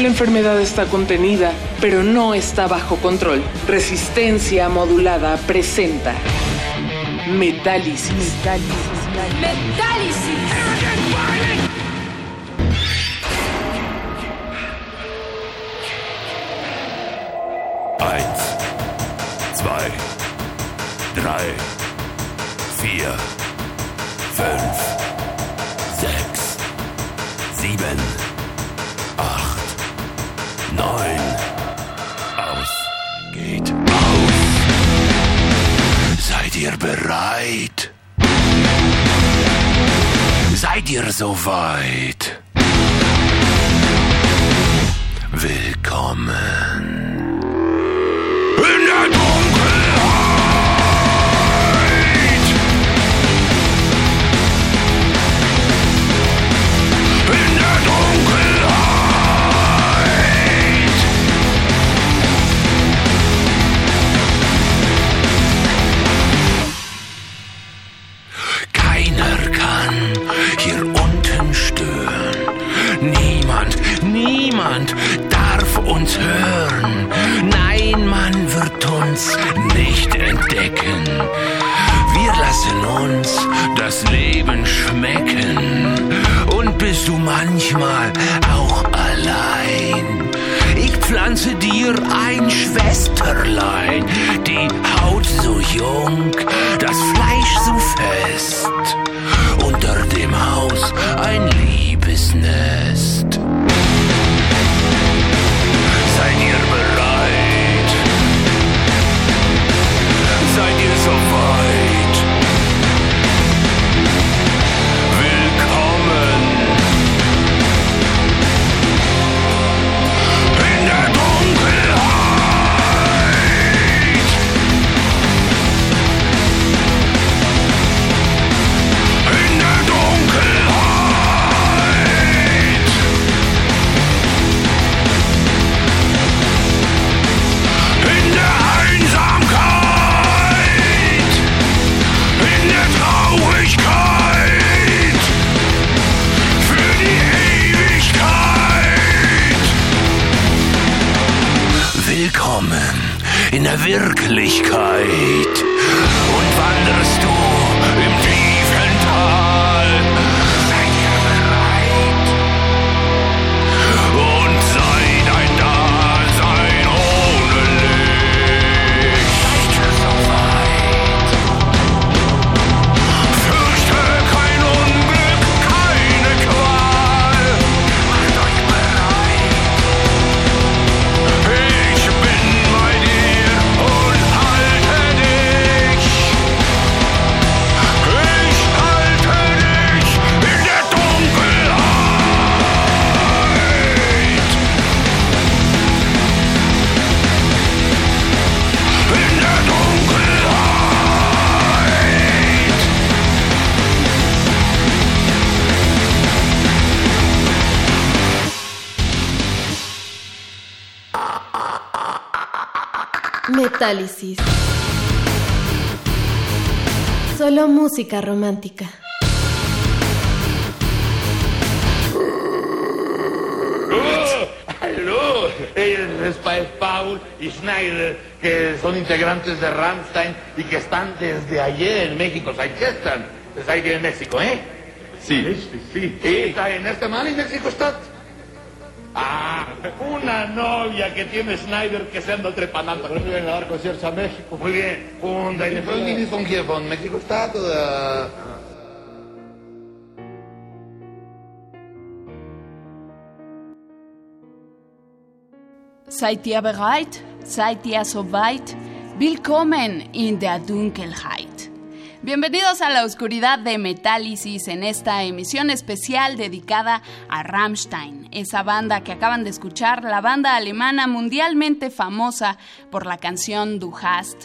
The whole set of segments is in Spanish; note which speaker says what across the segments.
Speaker 1: La enfermedad está contenida, pero no está bajo control. Resistencia modulada presenta Metálisis.
Speaker 2: Eins, zwei, drei, vier, fünf, Aus geht aus. Seid ihr bereit? Seid ihr soweit? Willkommen. In der Dunkelheit. Niemand darf uns hören. Nein, man wird uns nicht entdecken. Wir lassen uns das Leben schmecken. Und bist du manchmal auch allein? Ich pflanze dir ein Schwesterlein, die Haut so jung, das Fleisch so fest. Unter dem Haus ein Liebesnest. Seid ihr soweit? Willkommen
Speaker 3: Metálisis. Solo música romántica.
Speaker 4: Hallo, es Paul y Schneider, que son integrantes de Rammstein y que están desde ayer en México. ¿Sabes qué están? Desde ahí en México, ¿eh?
Speaker 5: Sí.
Speaker 4: Sí, sí. ¿Y está en este mal en México está? Novia que tiene Schneider que se anda trepanando.
Speaker 5: Pero vienen a dar conciertos a México.
Speaker 4: Muy bien. Und deine Freundin ist von hier, von México Stadt oder...
Speaker 6: Seid ihr bereit? Seid ihr soweit? Willkommen in der Dunkelheit. Bienvenidos a la oscuridad de Metálisis en esta emisión especial dedicada a Rammstein, esa banda que acaban de escuchar, la banda alemana mundialmente famosa por la canción Du hast,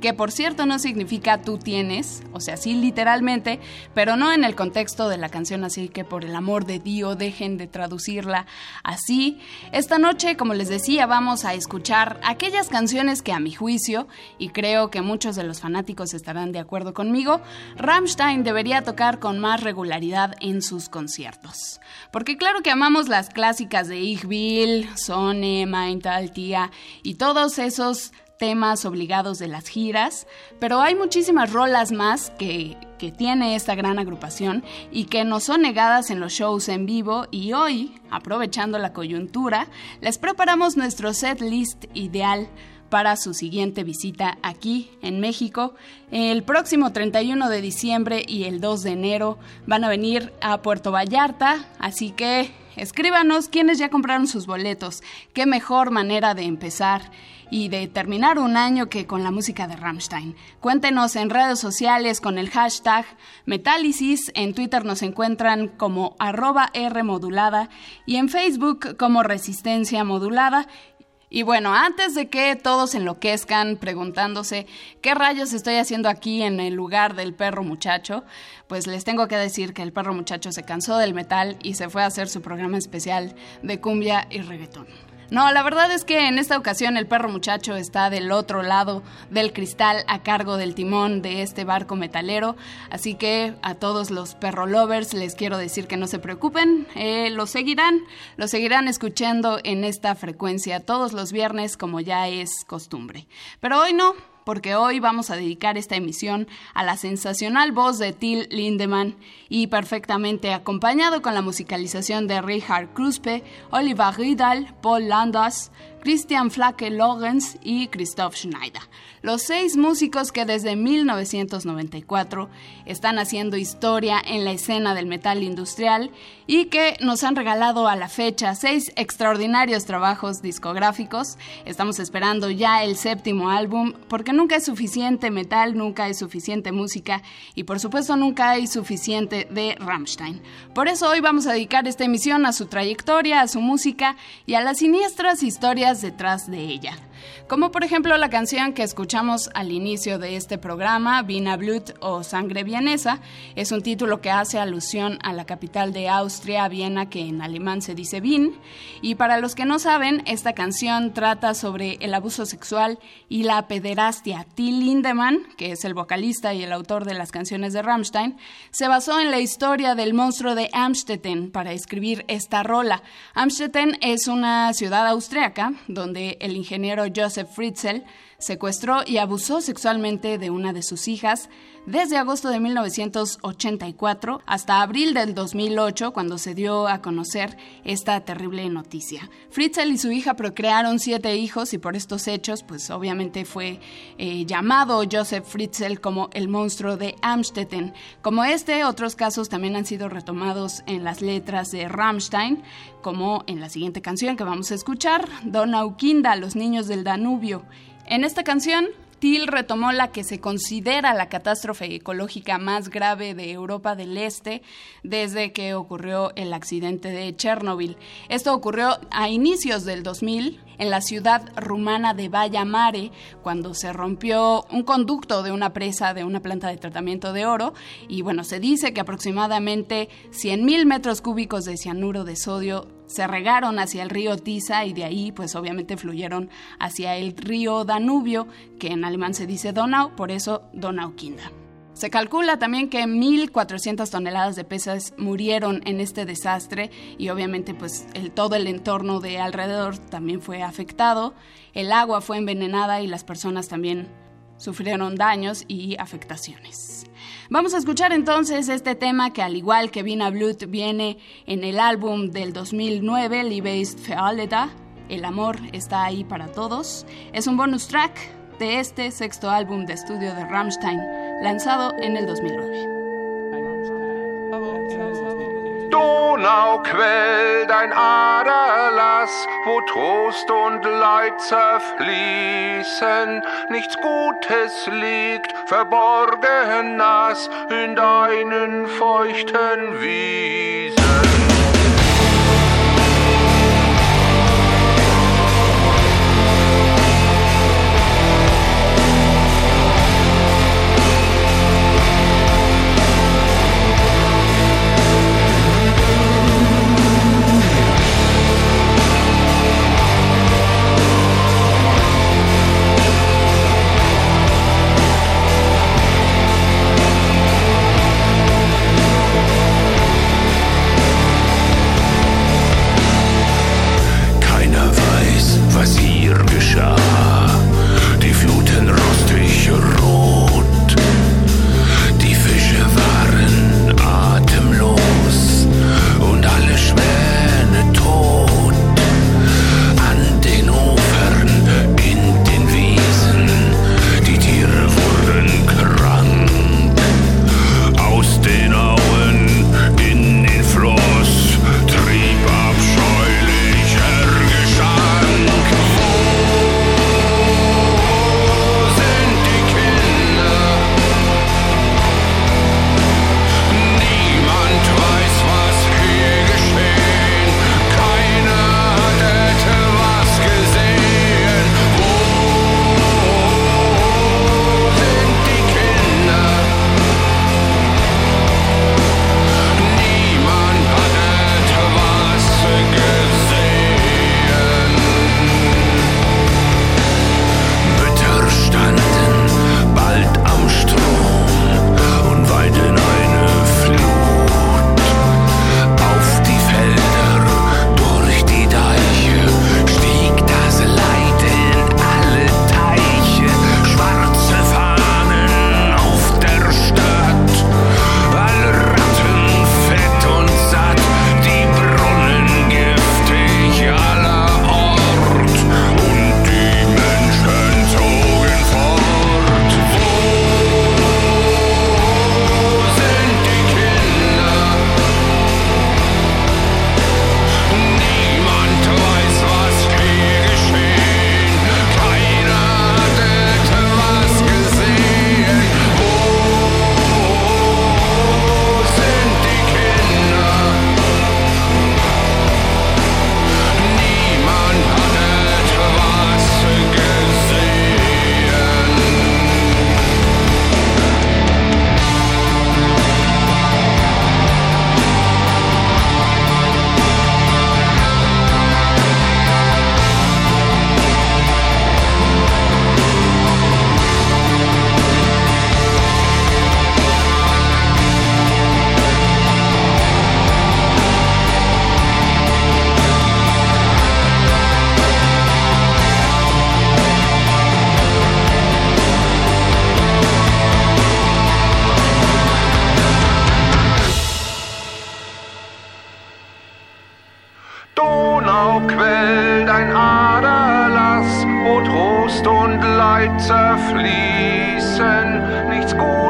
Speaker 6: que por cierto no significa tú tienes, o sea, sí literalmente, pero no en el contexto de la canción, así que por el amor de Dios dejen de traducirla así. Esta noche, como les decía, vamos a escuchar aquellas canciones que a mi juicio, y creo que muchos de los fanáticos estarán de acuerdo conmigo, Rammstein debería tocar con más regularidad en sus conciertos. Porque claro que amamos las clásicas de Ich Will, Sonne, Mein Tal Tía y todos esos temas obligados de las giras, pero hay muchísimas rolas más que, que, tiene esta gran agrupación y que nos son negadas en los shows en vivo. Y hoy, aprovechando la coyuntura, les preparamos nuestro set list ideal para su siguiente visita aquí en México. El próximo 31 de diciembre y el 2 de enero van a venir a Puerto Vallarta, así que escríbanos quiénes ya compraron sus boletos. Qué mejor manera de empezar y de terminar un año que con la música de Rammstein. Cuéntenos en redes sociales con el hashtag Metálisis, en Twitter nos encuentran como arroba R modulada y en Facebook como Resistencia modulada. Y bueno, antes de que todos enloquezcan preguntándose qué rayos estoy haciendo aquí en el lugar del perro muchacho, pues les tengo que decir que el perro muchacho se cansó del metal y se fue a hacer su programa especial de cumbia y reggaetón. No, la verdad es que en esta ocasión el perro muchacho está del otro lado del cristal a cargo del timón de este barco metalero, así que a todos los perro lovers les quiero decir que no se preocupen, eh, lo seguirán, lo seguirán escuchando en esta frecuencia todos los viernes como ya es costumbre. Pero hoy no, porque hoy vamos a dedicar esta emisión a la sensacional voz de Till Lindemann y perfectamente acompañado con la musicalización de Richard Kruspe, Oliver Riedal, Paul Landers, Christian Flake Lorenz y Christoph Schneider. Los seis músicos que desde 1994 están haciendo historia en la escena del metal industrial y que nos han regalado a la fecha seis extraordinarios trabajos discográficos. Estamos esperando ya el séptimo álbum porque nunca es suficiente metal, nunca es suficiente música y por supuesto nunca hay suficiente de Rammstein. Por eso hoy vamos a dedicar esta emisión a su trayectoria, a su música y a las siniestras historias detrás de ella. Como por ejemplo la canción que escuchamos al inicio de este programa, Vina Blut o Sangre Vienesa, es un título que hace alusión a la capital de Austria, Viena, que en alemán se dice Wien. Y para los que no saben, esta canción trata sobre el abuso sexual y la pederastia. Till Lindemann, que es el vocalista y el autor de las canciones de Rammstein, se basó en la historia del monstruo de Amstetten para escribir esta rola. Amstetten es una ciudad austriaca donde el ingeniero Joseph Fritzl secuestró y abusó sexualmente de una de sus hijas desde agosto de 1984 hasta abril del 2008 cuando se dio a conocer esta terrible noticia. Fritzl y su hija procrearon siete hijos y por estos hechos pues obviamente fue eh, llamado Joseph Fritzl como el monstruo de Amstetten. Como este, otros casos también han sido retomados en las letras de Rammstein, como en la siguiente canción que vamos a escuchar, Donau Kinda, los niños del Danubio. En esta canción, Till retomó la que se considera la catástrofe ecológica más grave de Europa del Este desde que ocurrió el accidente de Chernobyl. Esto ocurrió a inicios del 2000 en la ciudad rumana de Valla Mare, cuando se rompió un conducto de una presa de una planta de tratamiento de oro. Y bueno, se dice que aproximadamente 100.000 metros cúbicos de cianuro de sodio se regaron hacia el río Tisa y de ahí pues obviamente fluyeron hacia el río Danubio, que en alemán se dice Donau, por eso Donaukinda. Se calcula también que 1.400 toneladas de peces murieron en este desastre y obviamente pues todo el entorno de alrededor también fue afectado. El agua fue envenenada y las personas también sufrieron daños y afectaciones. Vamos a escuchar entonces este tema que al igual que Vina Blut viene en el álbum del 2009, Liebe ist für alle da. El amor está ahí para todos. Es un bonus track de este sexto álbum de estudio de Rammstein, lanzado en el 2009.
Speaker 7: Donau quell dein Aderlass, wo Trost und Leid zerfließen. Nichts Gutes liegt verborgen nass in deinen feuchten Wiesen.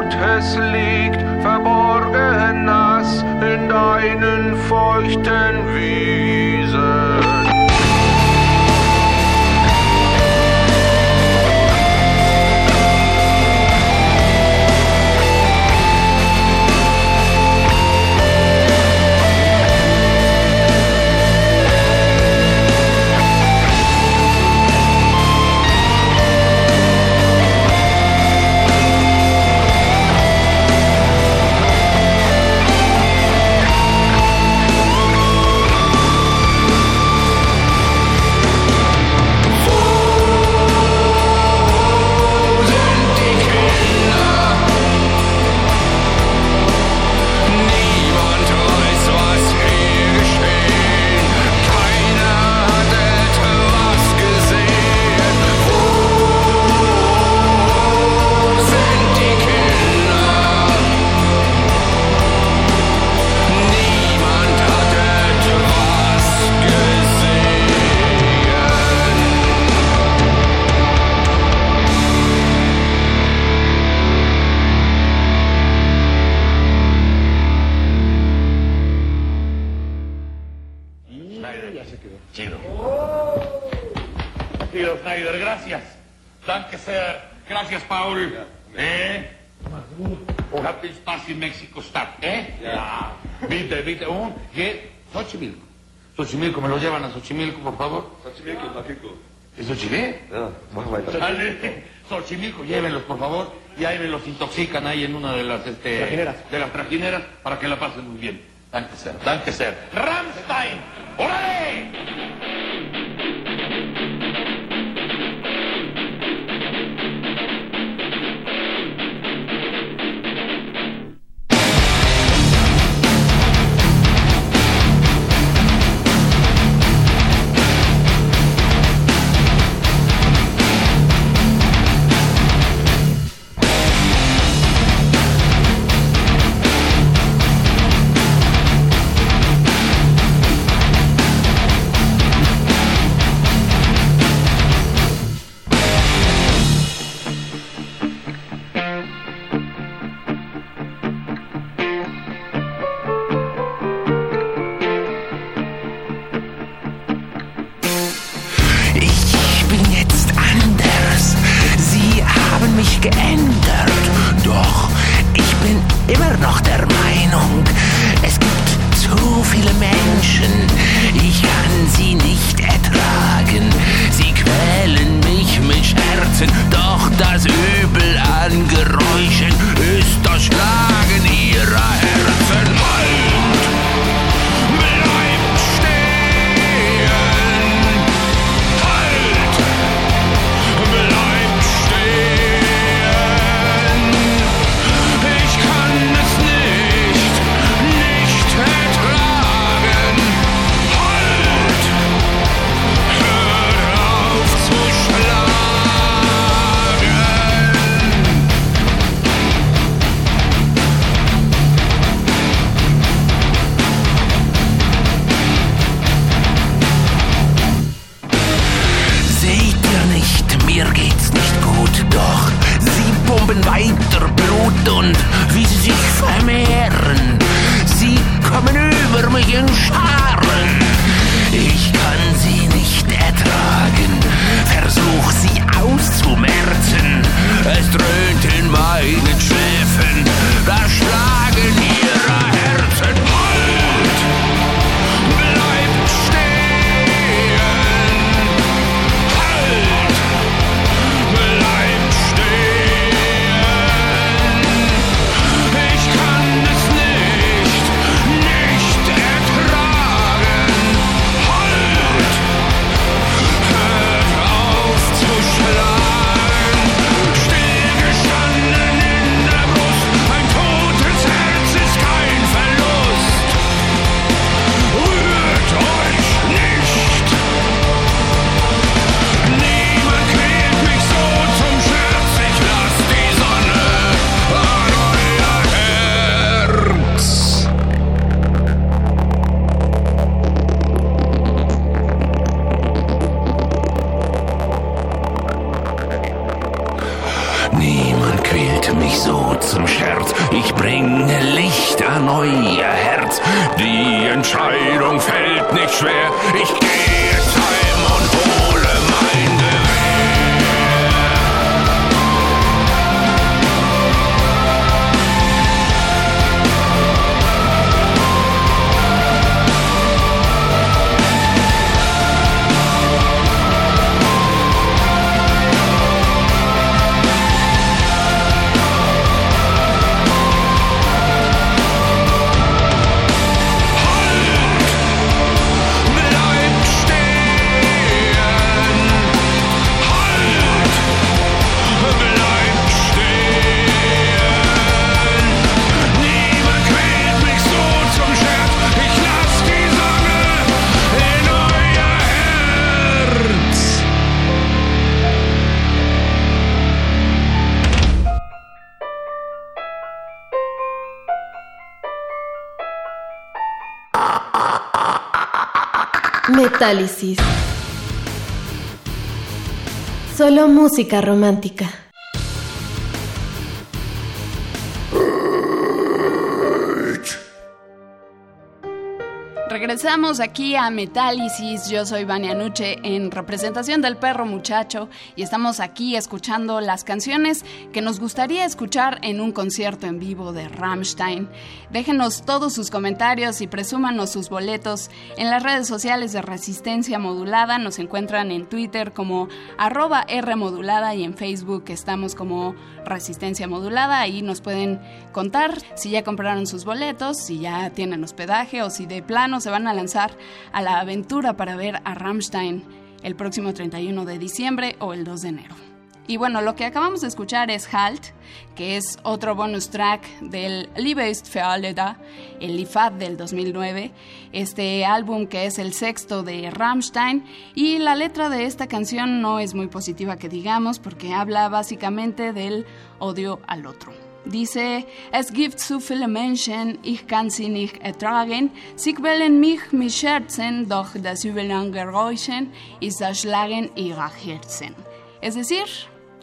Speaker 7: Nichts Gutes liegt verborgen nass in deinen feuchten
Speaker 4: llévenlos por favor, y ahí me los intoxican ahí en una de las, este,
Speaker 8: trajineras.
Speaker 4: de las trajineras para que la pasen muy bien.
Speaker 7: Tan ser, tan ser. ¡Ram!
Speaker 3: Metálisis. Solo música romántica.
Speaker 6: Regresamos aquí a Metálisis. Yo soy Vania Nuche en representación del perro muchacho y estamos aquí escuchando las canciones que nos gustaría escuchar en un concierto en vivo de Rammstein. Déjenos todos sus comentarios y presúmanos sus boletos en las redes sociales de Resistencia Modulada. Nos encuentran en Twitter como arroba Rmodulada y en Facebook estamos como Resistencia Modulada. Ahí nos pueden contar si ya compraron sus boletos, si ya tienen hospedaje o si de plano se van a lanzar a la aventura para ver a Rammstein el próximo 31 de diciembre o el 2 de enero. Y bueno, lo que acabamos de escuchar es Halt, que es otro bonus track del Liebe ist für el Lifat del 2009, este álbum que es el sexto de Rammstein. Y la letra de esta canción no es muy positiva que digamos, porque habla básicamente del odio al otro. Dice, es gibt zu viele Menschen, ich kann sie nicht ertragen. Sie quälen mich mit Scherzen, doch das Übel an Geräuschen ist das Schlagen ihrer Herzen. Es decir,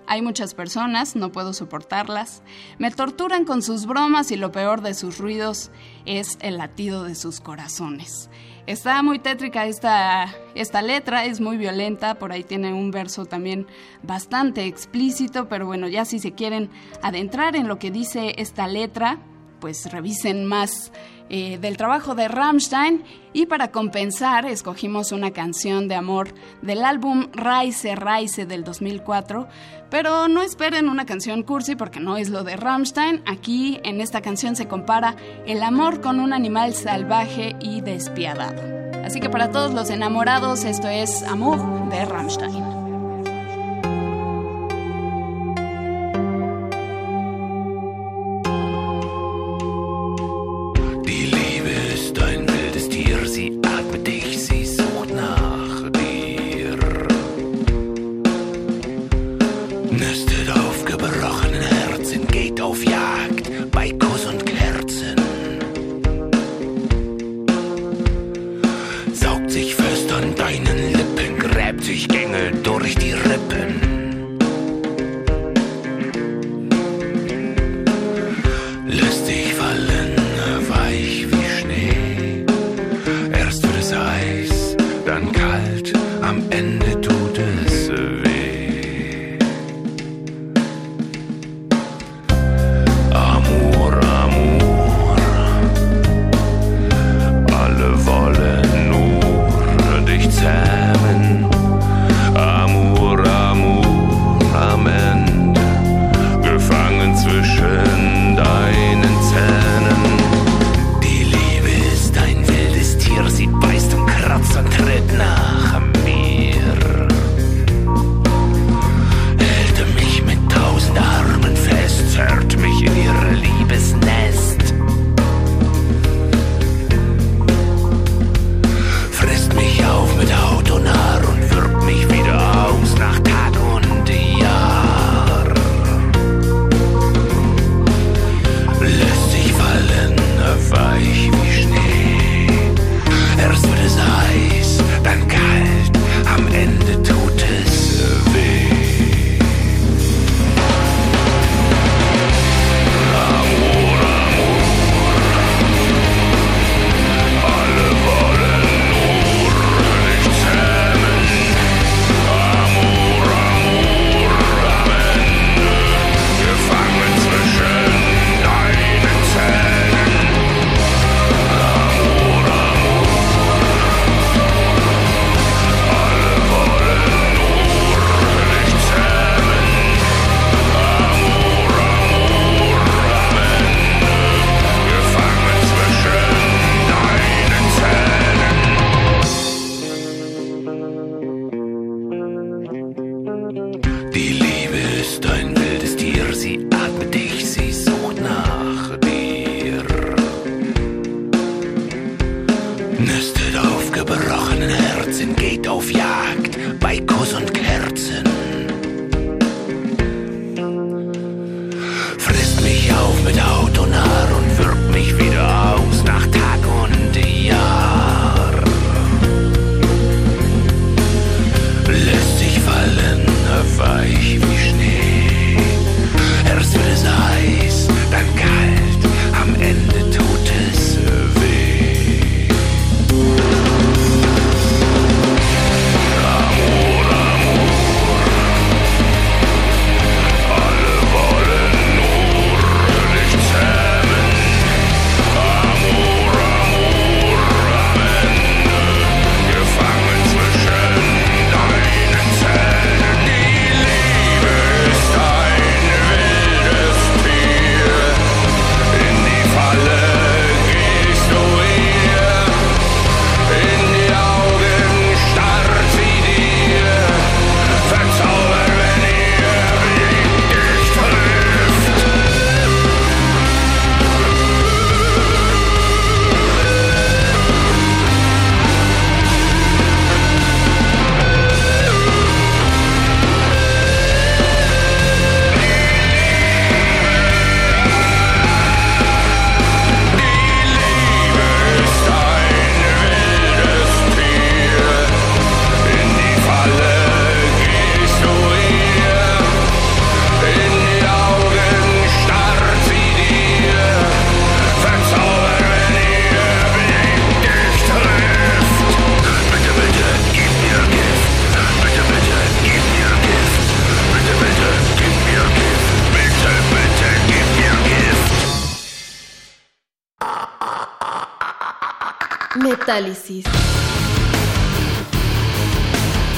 Speaker 6: hay muchas personas, no puedo soportarlas. Me torturan con sus bromas y lo peor de sus ruidos es el latido de sus corazones. Está muy tétrica esta, esta letra, es muy violenta, por ahí tiene un verso también bastante explícito, pero bueno, ya si se quieren adentrar en lo que dice esta letra, pues revisen más eh, del trabajo de Rammstein y para compensar escogimos una canción de amor del álbum Reise Reise del 2004, pero no esperen una canción cursi porque no es lo de Rammstein, aquí en esta canción se compara el amor con un animal salvaje y despiadado. Así que para todos los enamorados esto es Amor de Rammstein.
Speaker 3: Metálisis.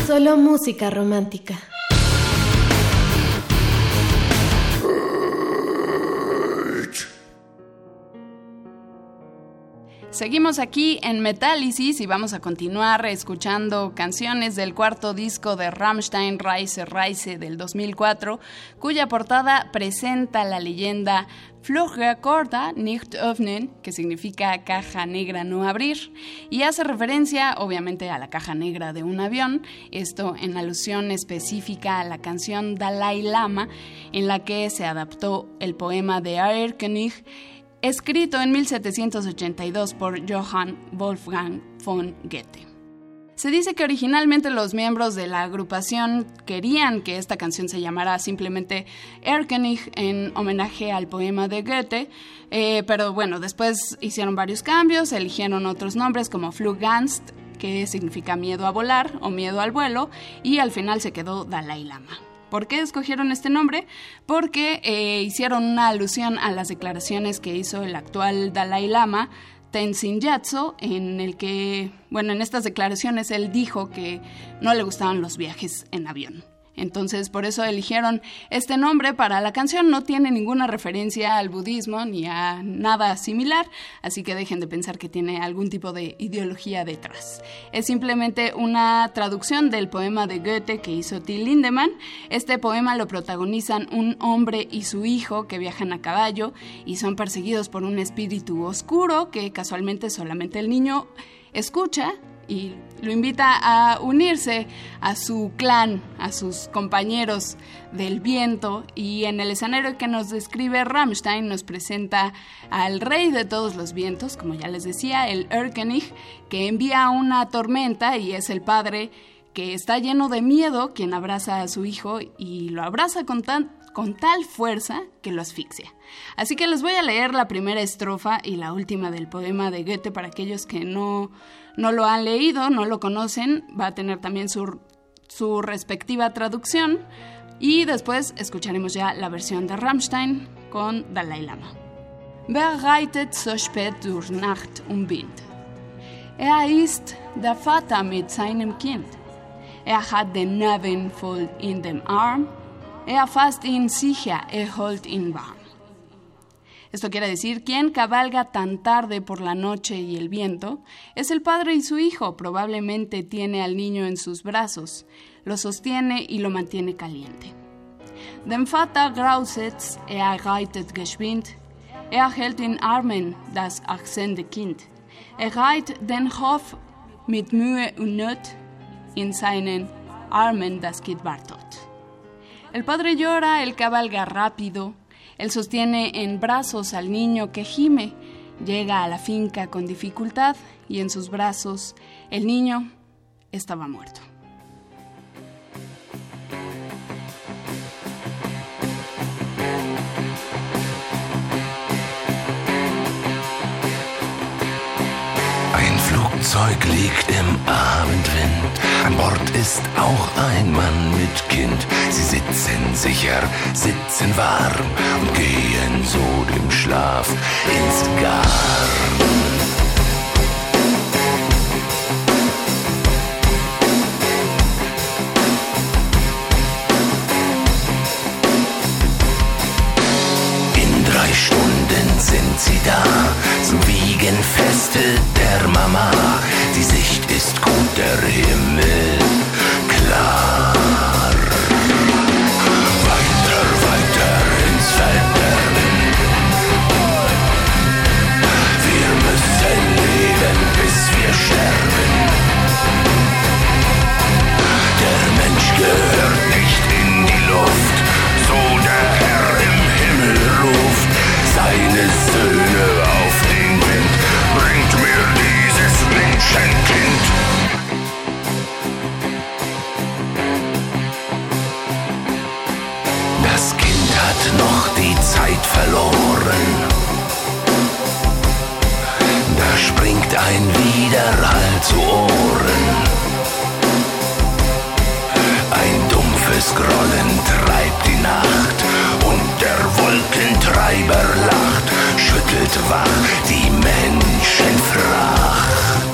Speaker 3: Solo música romántica.
Speaker 6: Seguimos aquí en Metálisis y vamos a continuar escuchando canciones del cuarto disco de Rammstein Reise Reise del 2004, cuya portada presenta la leyenda Fluge Corda nicht öffnen, que significa caja negra no abrir, y hace referencia obviamente a la caja negra de un avión, esto en alusión específica a la canción Dalai Lama, en la que se adaptó el poema de Aerkönig escrito en 1782 por Johann Wolfgang von Goethe. Se dice que originalmente los miembros de la agrupación querían que esta canción se llamara simplemente Erkenich en homenaje al poema de Goethe, eh, pero bueno, después hicieron varios cambios, eligieron otros nombres como Flugangst, que significa miedo a volar o miedo al vuelo, y al final se quedó Dalai Lama. ¿Por qué escogieron este nombre? Porque eh, hicieron una alusión a las declaraciones que hizo el actual Dalai Lama, Tenzin Gyatso, en el que, bueno, en estas declaraciones él dijo que no le gustaban los viajes en avión. Entonces, por eso eligieron este nombre para la canción. No tiene ninguna referencia al budismo ni a nada similar, así que dejen de pensar que tiene algún tipo de ideología detrás. Es simplemente una traducción del poema de Goethe que hizo Till Lindemann. Este poema lo protagonizan un hombre y su hijo que viajan a caballo y son perseguidos por un espíritu oscuro que casualmente solamente el niño escucha y lo invita a unirse a su clan, a sus compañeros del viento y en el escenario que nos describe Rammstein nos presenta al rey de todos los vientos, como ya les decía, el Erkenich, que envía una tormenta y es el padre que está lleno de miedo quien abraza a su hijo y lo abraza con con tal fuerza que lo asfixia. Así que les voy a leer la primera estrofa y la última del poema de Goethe para aquellos que no, no lo han leído, no lo conocen, va a tener también su, su respectiva traducción y después escucharemos ya la versión de Rammstein con Dalai Lama. Wer reitet so spät durch Nacht und Wind? Er ist der Vater mit seinem Kind. Er hat den Nerven voll in dem Arm Er fasst ihn sicher, er holt ihn warm. Esto quiere decir, quien cabalga tan tarde por la noche y el viento es el padre y su hijo. Probablemente tiene al niño en sus brazos, lo sostiene y lo mantiene caliente. Dem Vater grauset's, er reitet geschwind, er hält in Armen das achsende Kind. Er reiht den Hof mit Mühe und Not, in seinen Armen das Kind wartet. El padre llora, él cabalga rápido, él sostiene en brazos al niño que gime, llega a la finca con dificultad y en sus brazos el niño estaba muerto.
Speaker 2: Flugzeug liegt im Abendwind. An Bord ist auch ein Mann mit Kind. Sie sitzen sicher, sitzen warm und gehen so dem Schlaf ins Garn. Sind sie da zum Wiegen feste der Mama. Die Sicht ist gut, der Himmel klar. Menschenkind. Das Kind hat noch die Zeit verloren. Da springt ein Widerhall zu Ohren. Ein dumpfes Grollen treibt die Nacht und der Wolkentreiber lacht, schüttelt wach die Menschenfracht.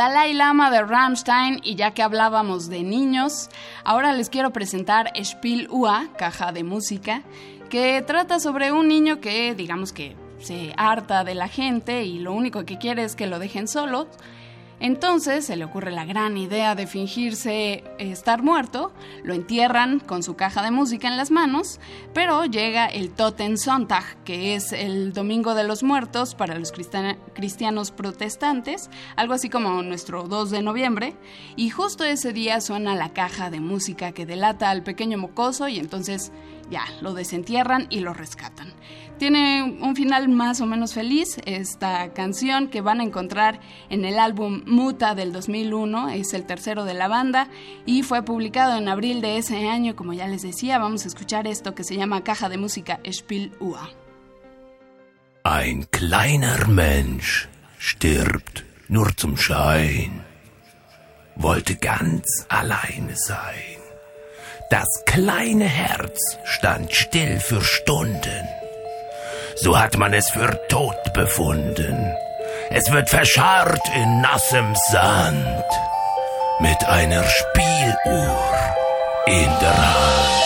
Speaker 6: Dalai Lama de Rammstein y ya que hablábamos de niños, ahora les quiero presentar Spiel Ua, caja de música, que trata sobre un niño que digamos que se harta de la gente y lo único que quiere es que lo dejen solo. Entonces se le ocurre la gran idea de fingirse eh, estar muerto, lo entierran con su caja de música en las manos, pero llega el Totensonntag, que es el Domingo de los Muertos para los cristian- cristianos protestantes, algo así como nuestro 2 de noviembre, y justo ese día suena la caja de música que delata al pequeño mocoso y entonces ya lo desentierran y lo rescatan. Tiene un final más o menos feliz esta canción que van a encontrar en el álbum Muta del 2001, es el tercero de la banda y fue publicado en abril de ese año, como ya les decía, vamos a escuchar esto que se llama Caja de Música Spiel Ua.
Speaker 2: Ein kleiner Mensch stirbt nur zum Schein, wollte ganz alleine sein. Das kleine Herz stand still für Stunden. So hat man es für tot befunden. Es wird verscharrt in nassem Sand mit einer Spieluhr in der Hand.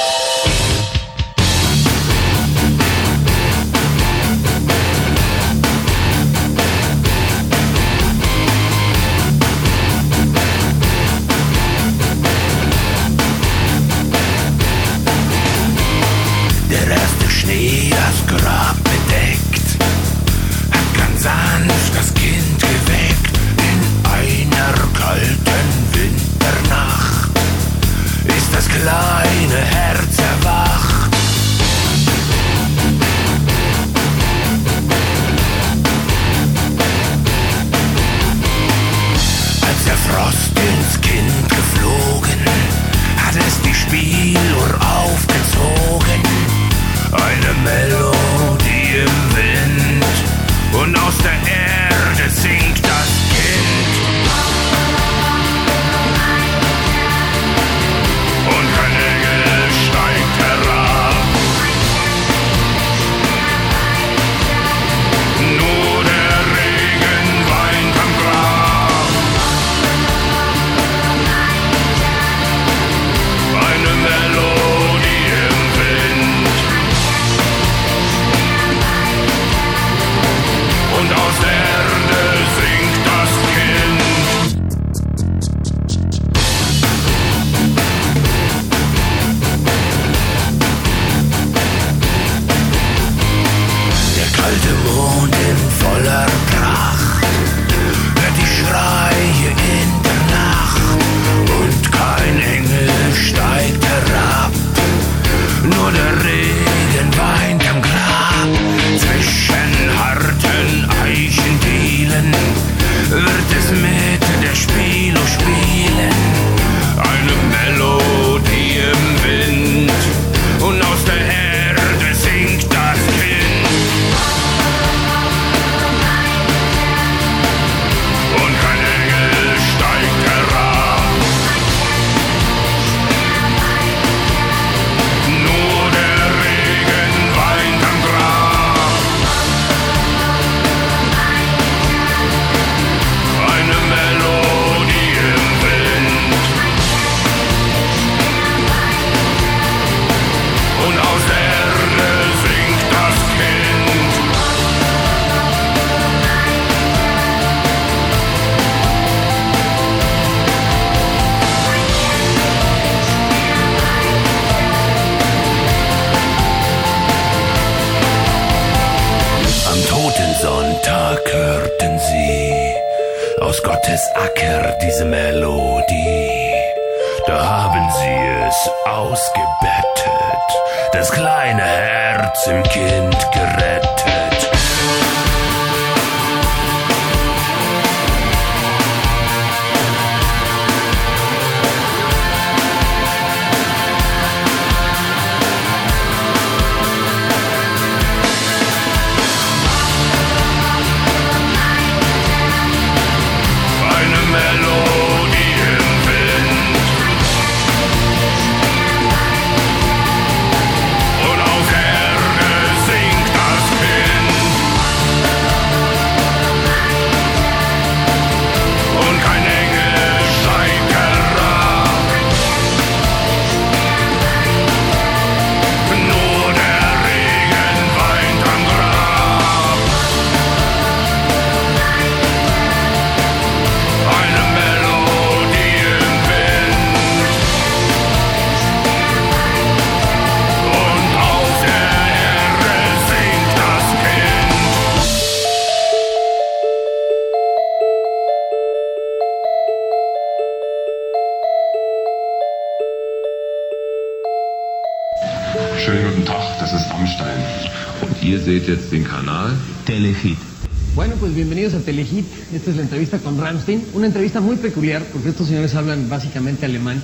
Speaker 7: una entrevista muy peculiar porque estos señores hablan básicamente alemán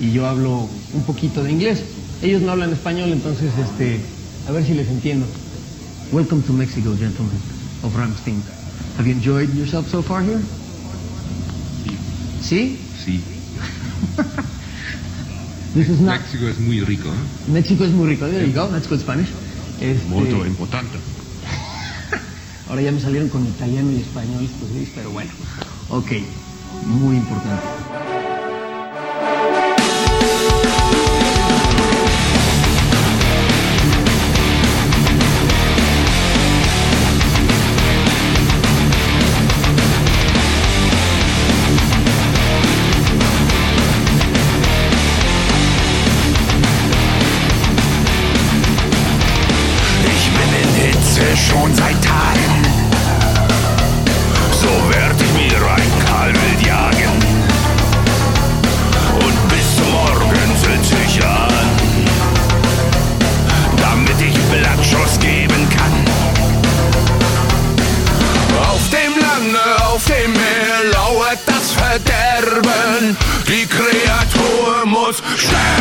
Speaker 7: y yo hablo un poquito de inglés. Ellos no hablan español, entonces este, a ver si les entiendo. Welcome to Mexico, gentlemen, of Ramstein. Have you enjoyed yourself so far here? Sí.
Speaker 9: Sí.
Speaker 7: This is not...
Speaker 9: México es muy rico. ¿eh?
Speaker 7: México es muy rico. There you go. That's good Spanish. Este...
Speaker 9: Importante.
Speaker 7: Ahora ya me salieron con italiano y español pues, pero bueno. Ok, muy importante.
Speaker 2: Shadow.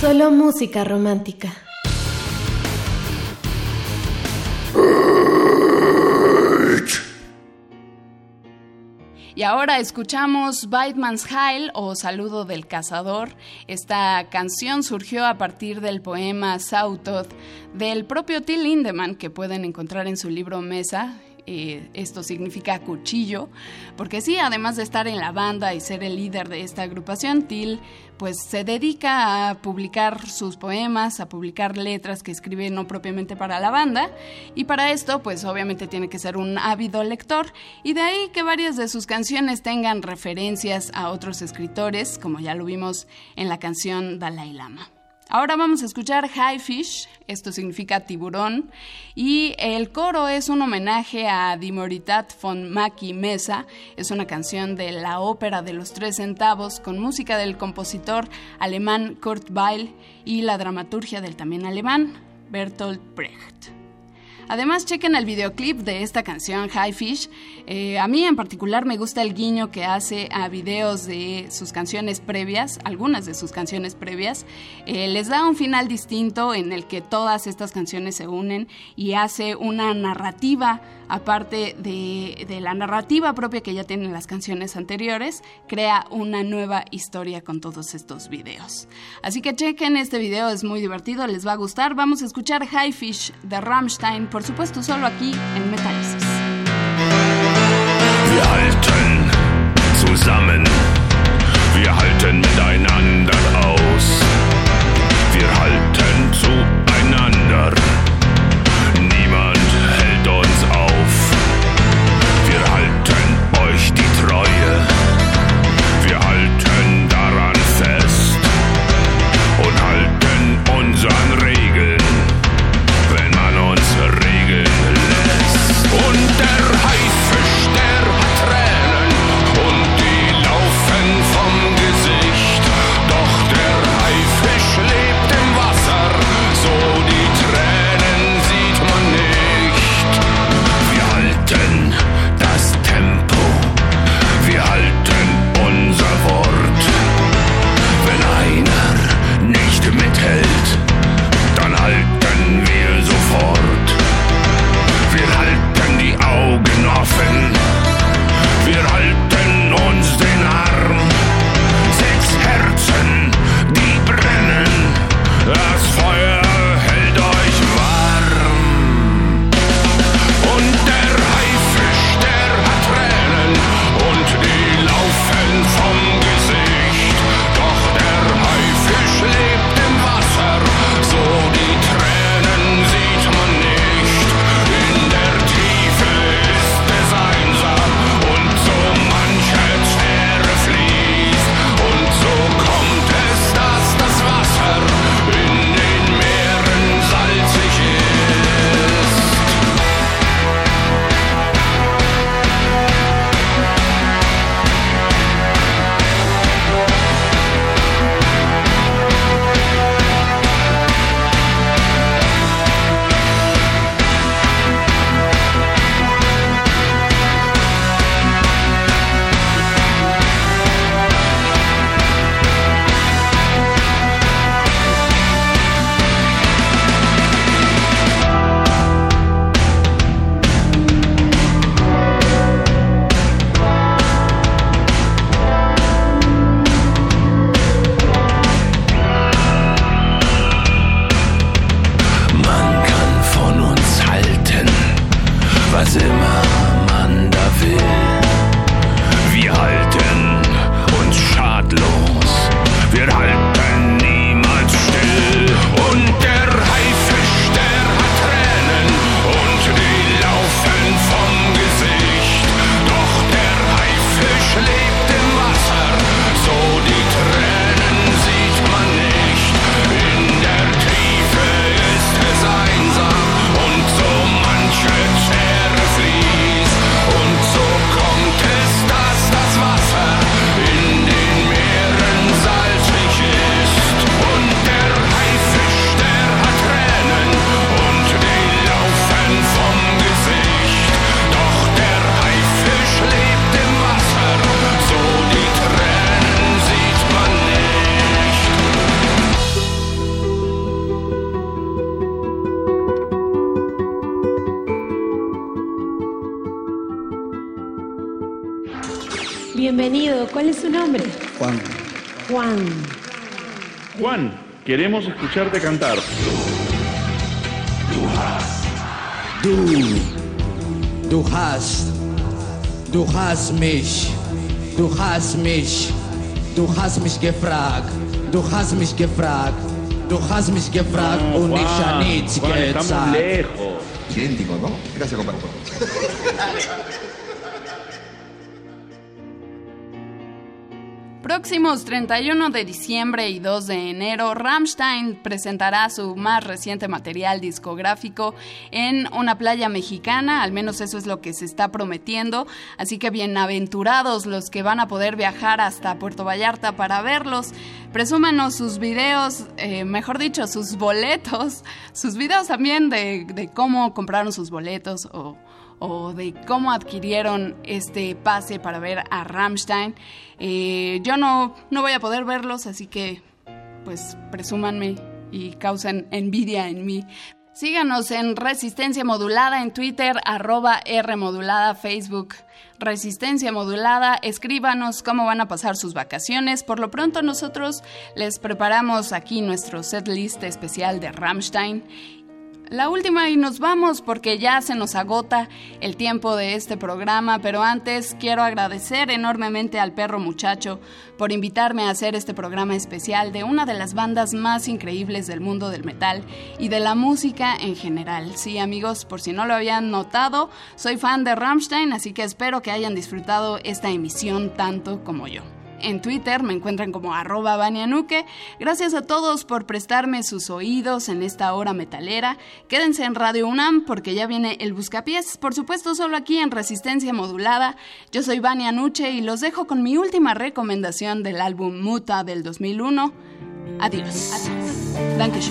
Speaker 2: Solo música romántica.
Speaker 6: Y ahora escuchamos Baitman's Heil o Saludo del Cazador. Esta canción surgió a partir del poema Sautoth del propio Till Lindemann que pueden encontrar en su libro Mesa. Eh, esto significa cuchillo, porque sí, además de estar en la banda y ser el líder de esta agrupación, Till pues se dedica a publicar sus poemas, a publicar letras que escribe no propiamente para la banda, y para esto pues obviamente tiene que ser un ávido lector, y de ahí que varias de sus canciones tengan referencias a otros escritores, como ya lo vimos en la canción Dalai Lama. Ahora vamos a escuchar High Fish, esto significa tiburón, y el coro es un homenaje a Dimoritat von Maki Mesa, es una canción de la ópera de los tres centavos con música del compositor alemán Kurt Weill y la dramaturgia del también alemán Bertolt Brecht. Además, chequen el videoclip de esta canción, High Fish. Eh, a mí en particular me gusta el guiño que hace a videos de sus canciones previas, algunas de sus canciones previas. Eh, les da un final distinto en el que todas estas canciones se unen y hace una narrativa, aparte de, la narrativa propia que ya tienen las canciones anteriores, crea una nueva historia con todos estos videos. Así que chequen este video, es muy divertido, les va a gustar. Vamos a escuchar High Fish de Rammstein, por supuesto solo aquí en Metálisis.
Speaker 7: Wir halten zusammen, wir halten miteinander
Speaker 10: escucharte cantar.
Speaker 11: Du, du hast, du hast mich, du hast mich, du hast mich gefragt, du hast mich gefragt, du hast mich gefragt und ich habe nichts
Speaker 10: Juan, estamos
Speaker 11: gesagt.
Speaker 10: lejos.
Speaker 12: Idéntico, ¿no? Gracias, compañero.
Speaker 6: Próximos 31 de diciembre y 2 de enero, Rammstein presentará su más reciente material discográfico en una playa mexicana, al menos eso es lo que se está prometiendo, así que bienaventurados los que van a poder viajar hasta Puerto Vallarta para verlos. Presúmanos sus videos, eh, mejor dicho, sus boletos, sus videos también de, de cómo compraron sus boletos o o de cómo adquirieron este pase para ver a Rammstein. Eh, yo no, no voy a poder verlos, así que pues presúmanme y causen envidia en mí. Síganos en Resistencia Modulada en Twitter, arroba R Modulada, Facebook. Resistencia Modulada, escríbanos cómo van a pasar sus vacaciones. Por lo pronto nosotros les preparamos aquí nuestro set list especial de Rammstein la última y nos vamos porque ya se nos agota el tiempo de este programa, pero antes quiero agradecer enormemente al perro muchacho por invitarme a hacer este programa especial de una de las bandas más increíbles del mundo del metal y de la música en general. Sí, amigos, por si no lo habían notado, soy fan de Rammstein, así que espero que hayan disfrutado esta emisión tanto como yo. En Twitter me encuentran como arroba Banianuque. Gracias a todos por prestarme sus oídos en esta hora metalera. Quédense en Radio UNAM porque ya viene el Buscapiés, por supuesto solo aquí en Resistencia Modulada. Yo soy Vania Nuche y los dejo con mi última recomendación del álbum Muta del 2001. Adiós. Adiós.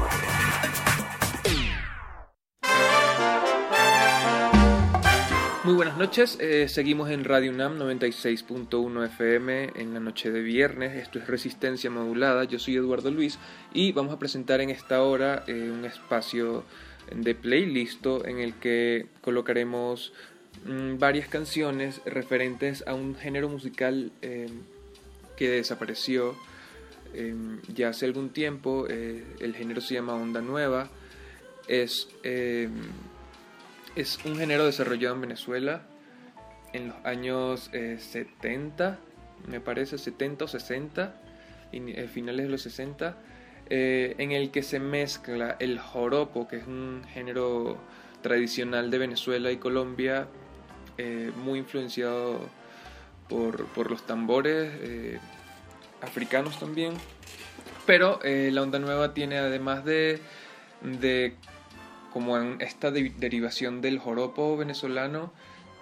Speaker 13: Noches, eh, seguimos en Radio UNAM 96.1 FM en la noche de viernes, esto es Resistencia Modulada, yo soy Eduardo Luis y vamos a presentar en esta hora eh, un espacio de playlist en el que colocaremos mm, varias canciones referentes a un género musical eh, que desapareció ya hace algún tiempo, el género se llama Onda Nueva, es es un género desarrollado en Venezuela en los años 70, eh, me parece, 70 o 60, eh, finales de los 60, eh, en el que se mezcla el joropo, que es un género tradicional de Venezuela y Colombia, muy influenciado por, los tambores africanos también. Pero la onda nueva tiene además de, de como en esta derivación del joropo venezolano,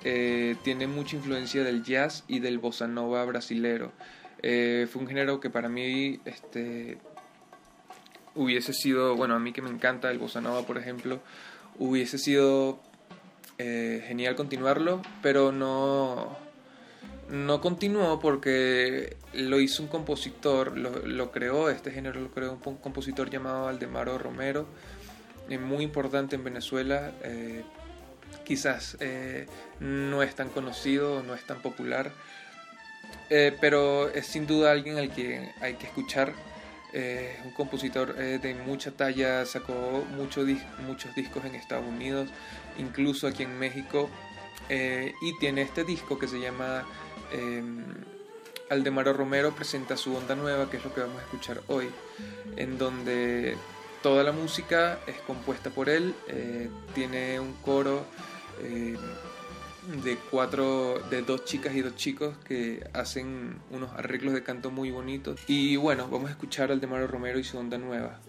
Speaker 13: eh, tiene mucha influencia del jazz y del bossa nova brasilero. Eh, fue un género que para mí este, hubiese sido, bueno, a mí que me encanta el bossa nova, por ejemplo, hubiese sido eh, genial continuarlo, pero no, no continuó porque lo hizo un compositor, lo, creó, este género lo creó un compositor llamado Aldemaro Romero muy importante en Venezuela. Quizás eh, no es tan conocido, no es tan popular, eh, pero es sin duda alguien al que hay que escuchar. un compositor de mucha talla, sacó muchos discos en Estados Unidos, incluso aquí en México, y tiene este disco que se llama Aldemaro Romero presenta su onda nueva, que es lo que vamos a escuchar hoy, en donde Toda la música es compuesta por él, eh, tiene un coro eh, de cuatro, de dos chicas y dos chicos que hacen unos arreglos de canto muy bonitos. Y bueno, vamos a escuchar al de Mario Romero y su onda nueva.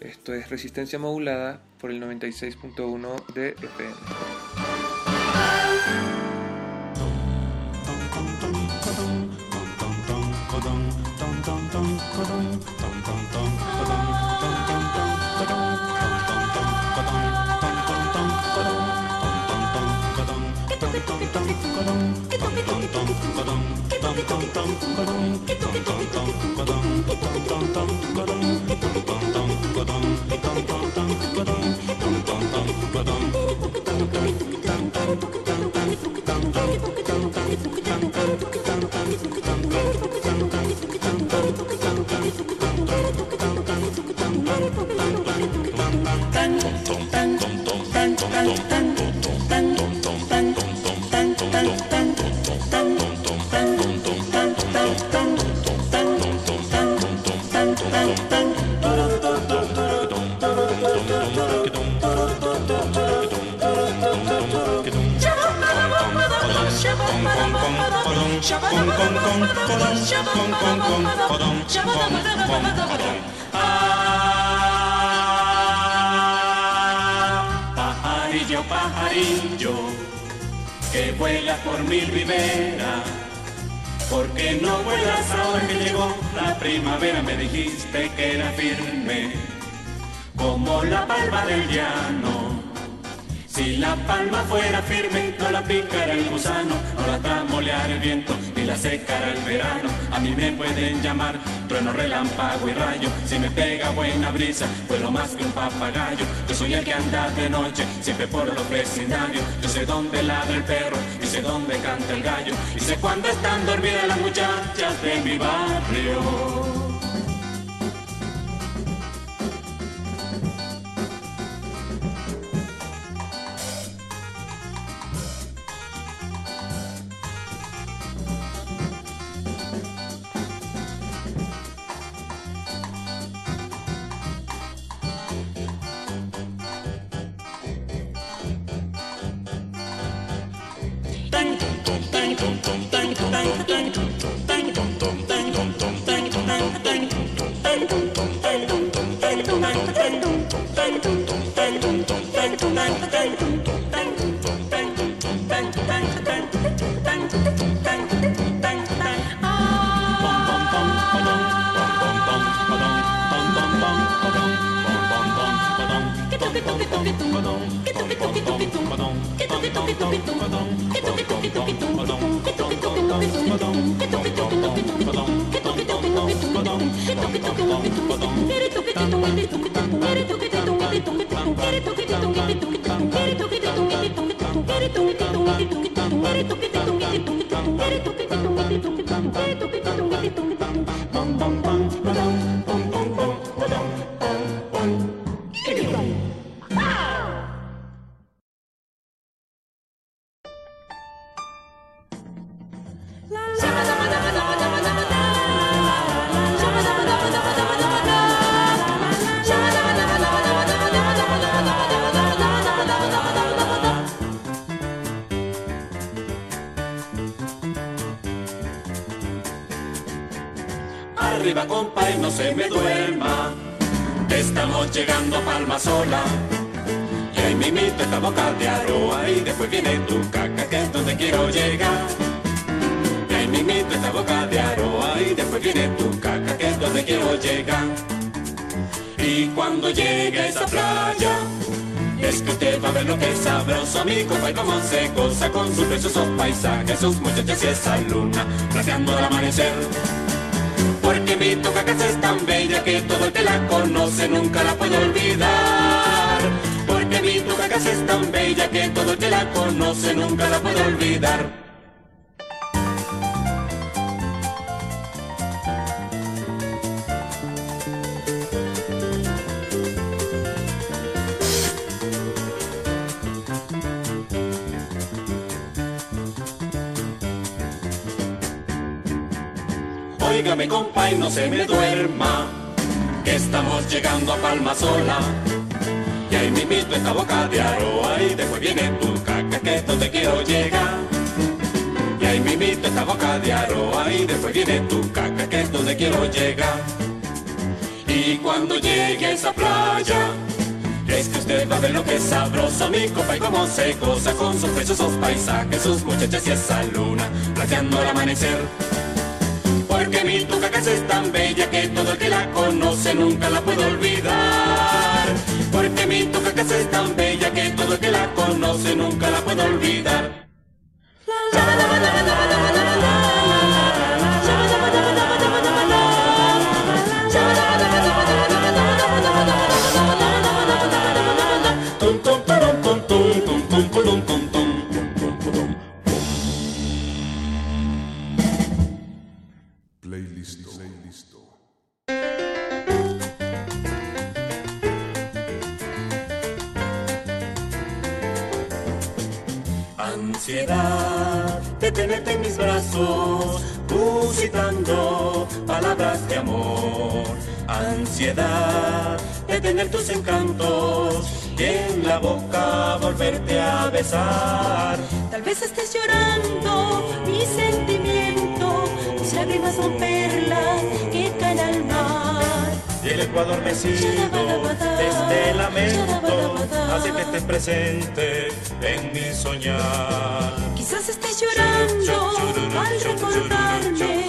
Speaker 13: Esto es Resistencia Modulada por el 96.1 de FM. Dum, dum.
Speaker 14: Pajarillo, pajarillo, que vuelas por mi ribera. Porque no vuelas ahora que llegó la primavera? Me dijiste que era firme, como la palma del llano. Si la palma fuera firme, no la picara el gusano, no la tramoleara el viento, ni la secara el verano. A mí me pueden llamar trueno, relámpago y rayo. Si me pega buena brisa, pues lo más que un papagayo. Yo soy el que anda de noche, siempre por los vecindarios. Yo sé dónde ladra el perro y sé dónde canta el gallo. Y sé cuándo están dormidas las muchachas de mi barrio. Se me duerma. Estamos llegando a Palma Sola. Y ahí mimito esta boca de aroa. Y después viene tu caca que es donde quiero llegar. Y ahí mimito esta boca de aroa. Y después viene tu caca que es donde quiero llegar. Y cuando llegue a esa playa es que usted va a ver lo que es sabroso, mi compa, y cómo se goza con sus preciosos paisajes, sus muchachas y esa luna, plateando al amanecer. Porque mi casa es tan bella que todo el que la conoce nunca la puede olvidar. Porque mi casa es tan bella que todo el que la conoce nunca la puede olvidar. No se me duerma Que estamos llegando a Palma Sola. Y ahí mimito esta boca de aroa Y después viene tu caca que es donde quiero llegar. Y ahí mimito esta boca de aroa Y después viene tu caca que es donde quiero llegar. Y cuando llegue a esa playa es que usted va a ver lo que es sabroso, mi copa y cómo se goza con sus preciosos paisajes, sus muchachas y esa luna, plateando al amanecer. Porque mi tuca casa es tan bella que todo el que la conoce nunca la puede olvidar. Porque mi tuca casa es tan bella que todo el que la conoce nunca la puede olvidar. Tum, Ansiedad de tenerte en mis brazos, musitando palabras de amor. Ansiedad de tener tus encantos y en la boca volverte a besar.
Speaker 15: Tal vez estés llorando mi sentimiento, mis lágrimas son perlas
Speaker 14: Y el ecuador mecido de este lamento hace que estés presente en mi soñar.
Speaker 15: Quizás estés llorando al recordarme,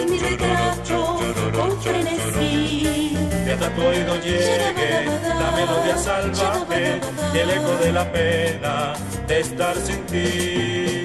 Speaker 15: en mi retrato con frenesí.
Speaker 14: Que hasta tu oído llegue la melodía salvaje y el eco de la pena de estar sin ti.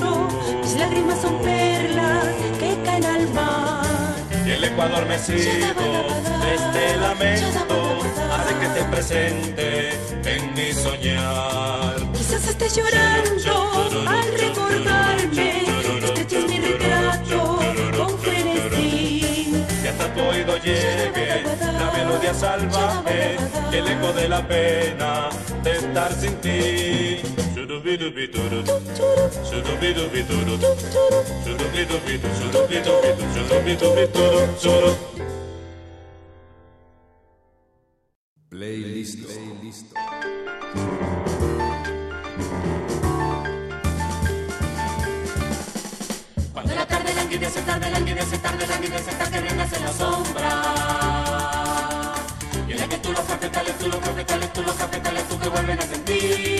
Speaker 15: son perlas que caen al mar.
Speaker 14: Y el eco adormecido de este lamento hace que esté presente en mi soñar.
Speaker 15: Quizás
Speaker 14: esté llorando al recordarme, este es mi retrato con frenesí.
Speaker 15: Y hasta tu oído llegue historia salvaje y el de la pena de estar sin ti. Playlist.
Speaker 16: Playlist.
Speaker 15: Cuando la tarde languidece, tarde languidece, tarde languidece, hasta que rindas en la sombra
Speaker 14: tú los cafetales,
Speaker 15: tú los cafetales,
Speaker 14: tú que vuelven a sentir.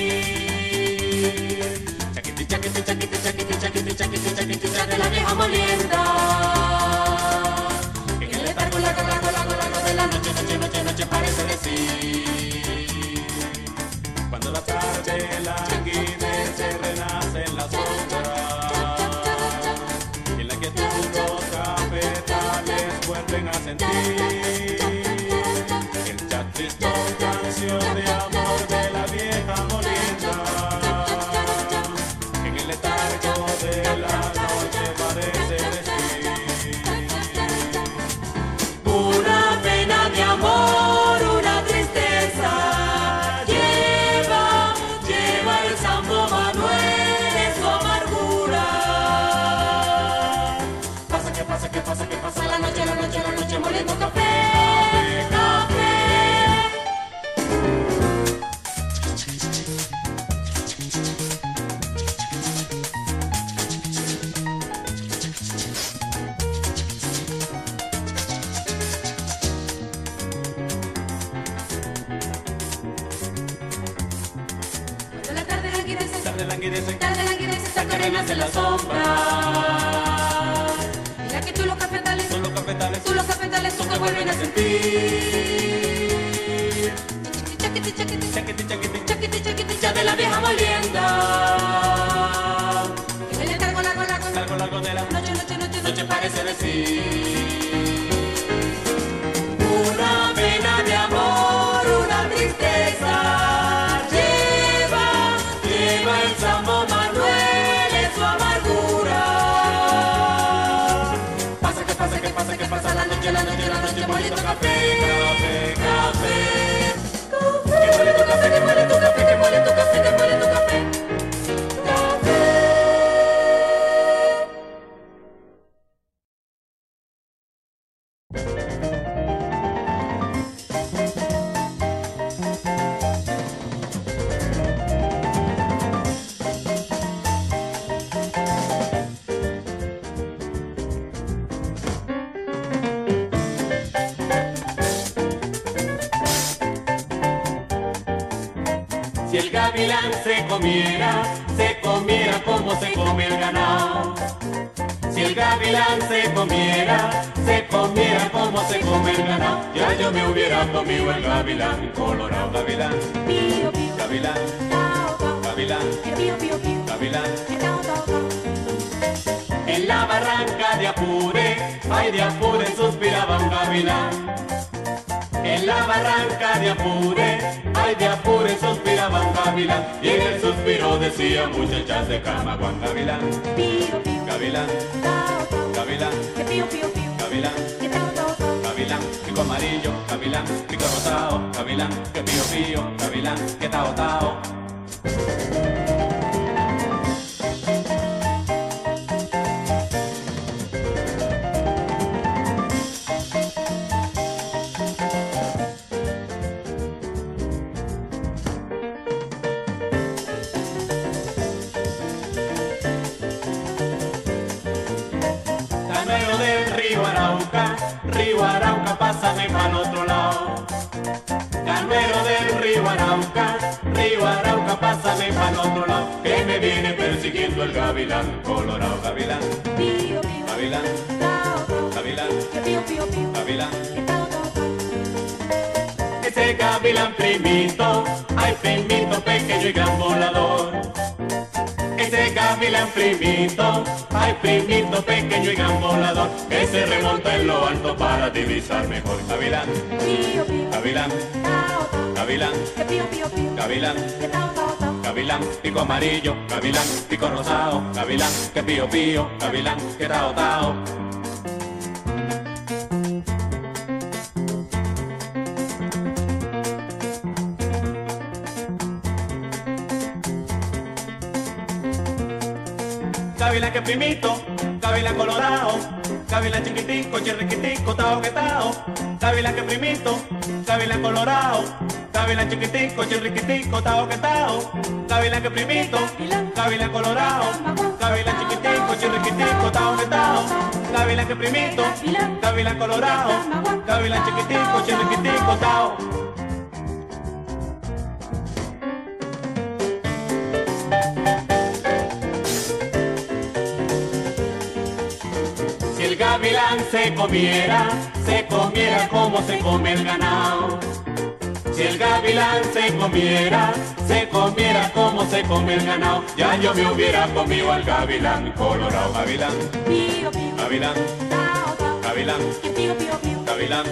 Speaker 15: Gavilán, gavilán, que pío, pío, pío. Gavilán, que tao, tao, tao. Gavilán,
Speaker 14: pico amarillo, gavilán, pico rosado, gavilán, que pío, pío, gavilán, que tao, tao. Gavilán que primito, gavilán colorado, gavilán chiquitico, chirriquitico, tao que tao. Gavilán que primito, gavilán colorado, gavilán chiquitico, chirriquitico, tao que tao. Gavilán que primito, gavilán colorado, gavilán chiquitico, chirriquitico, tao que tao. Gavilán que primito, gavilán colorado, gavilán chiquitico, chirriquitico, tao. Se comiera, se comiera como se come el ganado. Si el gavilán se comiera, se comiera como se come el ganado. Ya yo me hubiera comido al gavilán, colorado gavilán. Gavilán, gavilán, gavilán,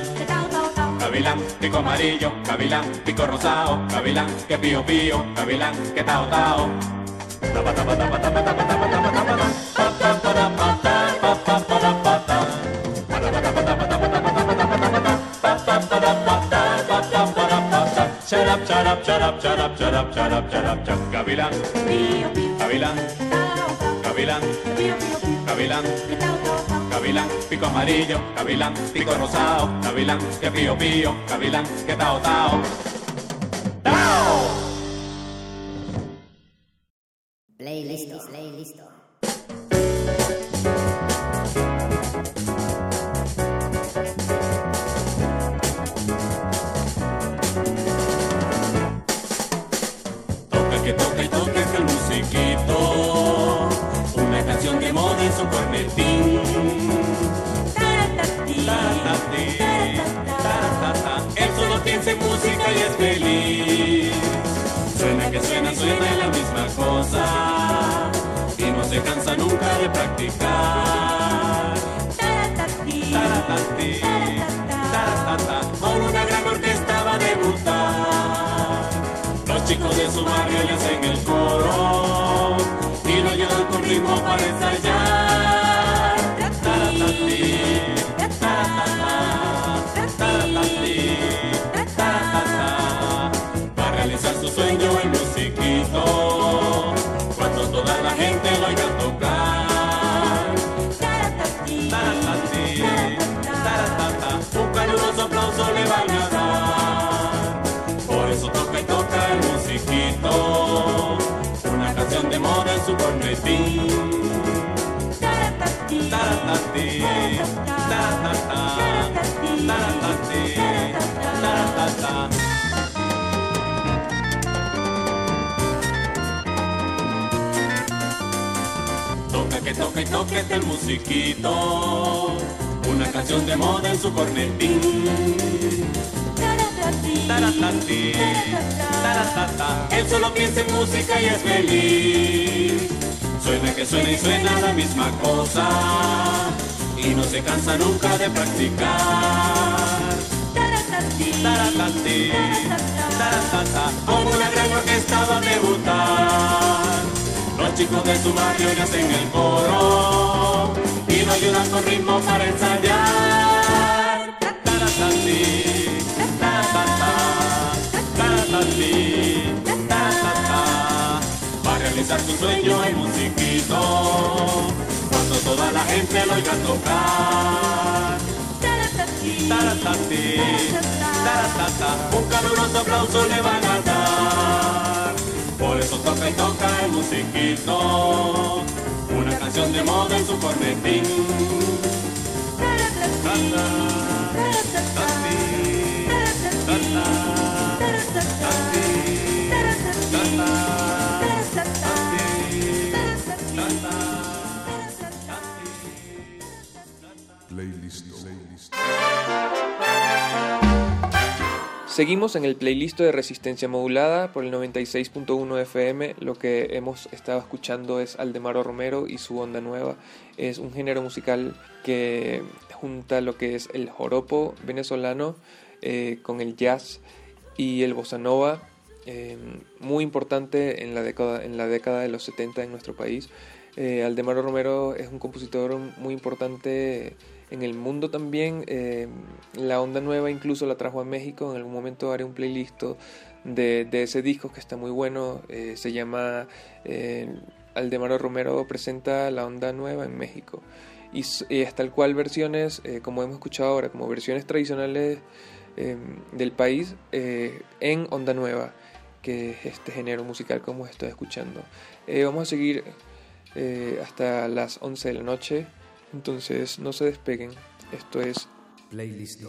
Speaker 14: gavilán, pico amarillo, gavilán, pico rosado, gavilán, que pío pío, gavilán, que tao tao. Shut up, shut up, shut up, shut up. Gavilán, gavilán, gavilán, gavilán, gavilán, pico amarillo, gavilán, pico rosado, gavilán, que pío pío, gavilán, que tao tao. Practicar. Taratati, taratata. Con una gran orquesta va a debutar. Los chicos de su barrio le hacen el coro. Y lo llevan con ritmo para ensayar. Cornetín. Taratati, taratati, taratata, taratati, taratata. Toca que toca y este el musiquito. Una canción de moda en su cornetín. Taratati, taratata. Él solo piensa en música y es feliz. Suena que suena y suena la misma cosa. Y no se cansa nunca de practicar. Taratati, taratata. Como una gran orquesta va a debutar. Los chicos de su barrio le hacen el coro. Y lo ayudan con ritmo para ensayar. Taratati, taratata, taratati, realizar su sueño el musiquito. Cuando toda la gente lo oiga tocar. Taratati, taratata. Un caluroso aplauso le van a dar. Por eso toca y toca el musiquito. Una canción de moda en su cornetín.
Speaker 7: playlist.
Speaker 13: Seguimos en el playlist de resistencia modulada por el 96.1 FM. Lo que hemos estado escuchando es Aldemaro Romero y su onda nueva. Es un género musical que junta lo que es el joropo venezolano eh, con el jazz y el bossa nova,
Speaker 17: eh, muy importante en la, década, en la década de los 70 en nuestro país. Eh, Aldemaro Romero es un compositor muy importante en el mundo también. Eh, la onda nueva incluso la trajo a México. En algún momento haré un playlist de, de ese disco que está muy bueno. Eh, se llama eh, Aldemaro Romero presenta la onda nueva en México. Y, y es tal cual versiones, eh, como hemos escuchado ahora, como versiones tradicionales em, del país eh, en onda nueva que es este género musical como estoy escuchando. Eh, vamos a seguir eh, hasta las 11 de la noche entonces no se despeguen. Esto es
Speaker 7: Playlist.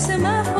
Speaker 14: semáforo.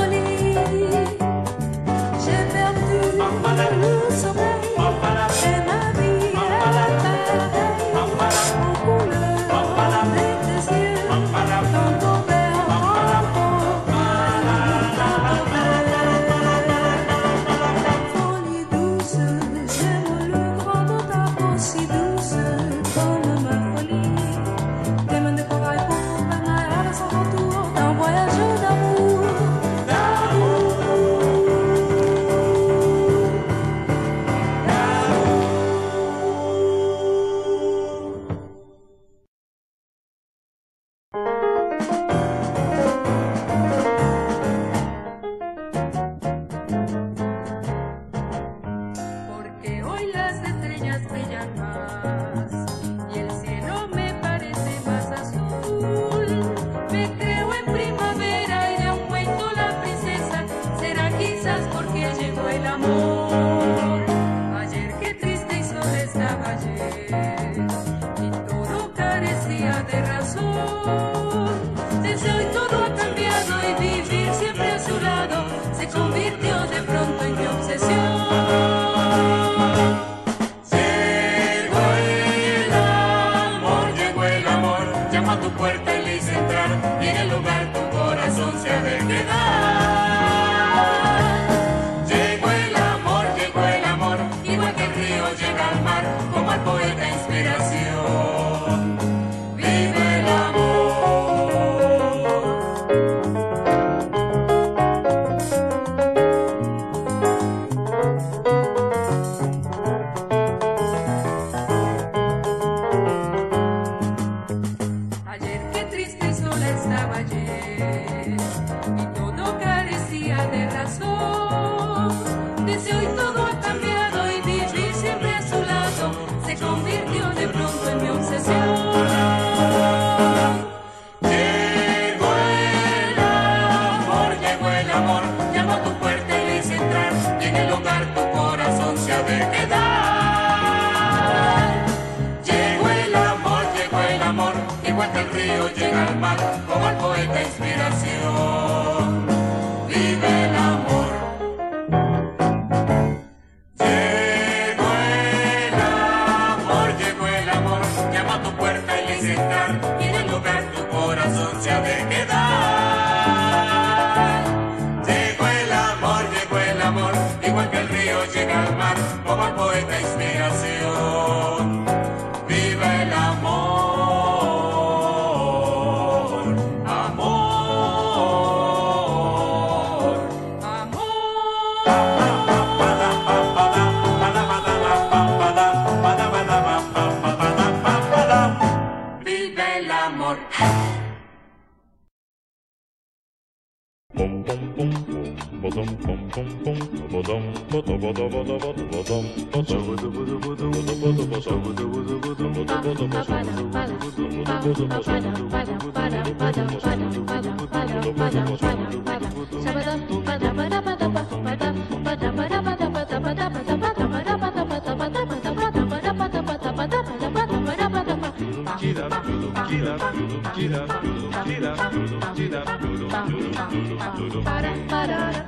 Speaker 14: Bom,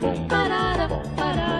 Speaker 14: bom, bom, bom.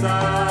Speaker 14: passar.